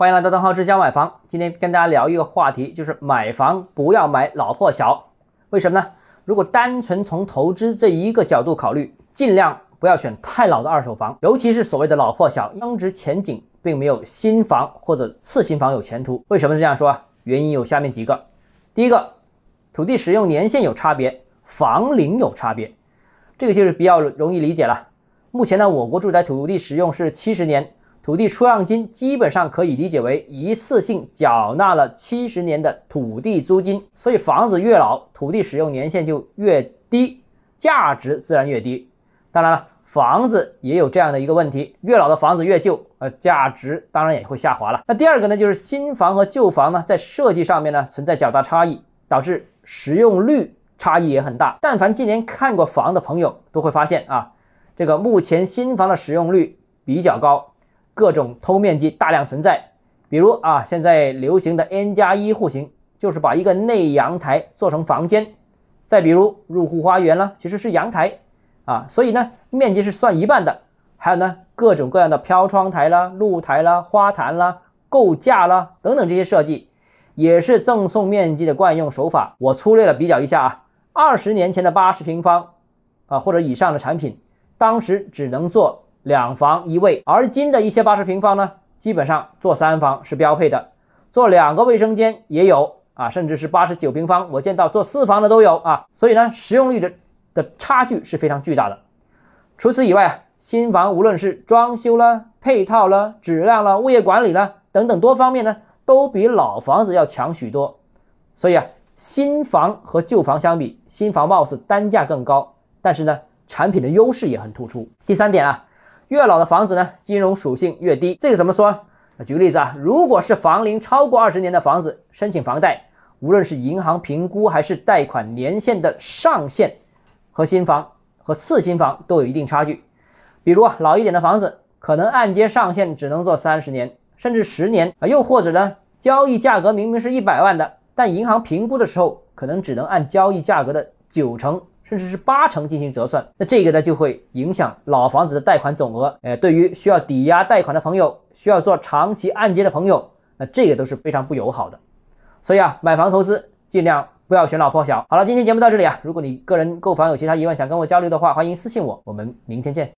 欢迎来到邓浩之家买房。今天跟大家聊一个话题，就是买房不要买老破小。为什么呢？如果单纯从投资这一个角度考虑，尽量不要选太老的二手房，尤其是所谓的老破小，增值前景并没有新房或者次新房有前途。为什么这样说啊？原因有下面几个。第一个，土地使用年限有差别，房龄有差别，这个就是比较容易理解了。目前呢，我国住宅土地使用是七十年。土地出让金基本上可以理解为一次性缴纳了七十年的土地租金，所以房子越老，土地使用年限就越低，价值自然越低。当然了，房子也有这样的一个问题，越老的房子越旧，呃，价值当然也会下滑了。那第二个呢，就是新房和旧房呢，在设计上面呢存在较大差异，导致使用率差异也很大。但凡今年看过房的朋友都会发现啊，这个目前新房的使用率比较高。各种偷面积大量存在，比如啊，现在流行的 N 加一户型，就是把一个内阳台做成房间；再比如入户花园啦，其实是阳台啊，所以呢，面积是算一半的。还有呢，各种各样的飘窗台啦、露台啦、花坛啦、构架啦等等这些设计，也是赠送面积的惯用手法。我粗略的比较一下啊，二十年前的八十平方啊或者以上的产品，当时只能做。两房一卫，而今的一些八十平方呢，基本上做三房是标配的，做两个卫生间也有啊，甚至是八十九平方，我见到做四房的都有啊。所以呢，实用率的的差距是非常巨大的。除此以外啊，新房无论是装修了、配套了、质量了、物业管理了等等多方面呢，都比老房子要强许多。所以啊，新房和旧房相比，新房貌似单价更高，但是呢，产品的优势也很突出。第三点啊。越老的房子呢，金融属性越低。这个怎么说？举个例子啊，如果是房龄超过二十年的房子，申请房贷，无论是银行评估还是贷款年限的上限，和新房和次新房都有一定差距。比如啊，老一点的房子，可能按揭上限只能做三十年，甚至十年啊。又或者呢，交易价格明明是一百万的，但银行评估的时候，可能只能按交易价格的九成。甚至是八成进行折算，那这个呢就会影响老房子的贷款总额。哎，对于需要抵押贷款的朋友，需要做长期按揭的朋友，那这个都是非常不友好的。所以啊，买房投资尽量不要选老破小。好了，今天节目到这里啊，如果你个人购房有其他疑问想跟我交流的话，欢迎私信我，我们明天见。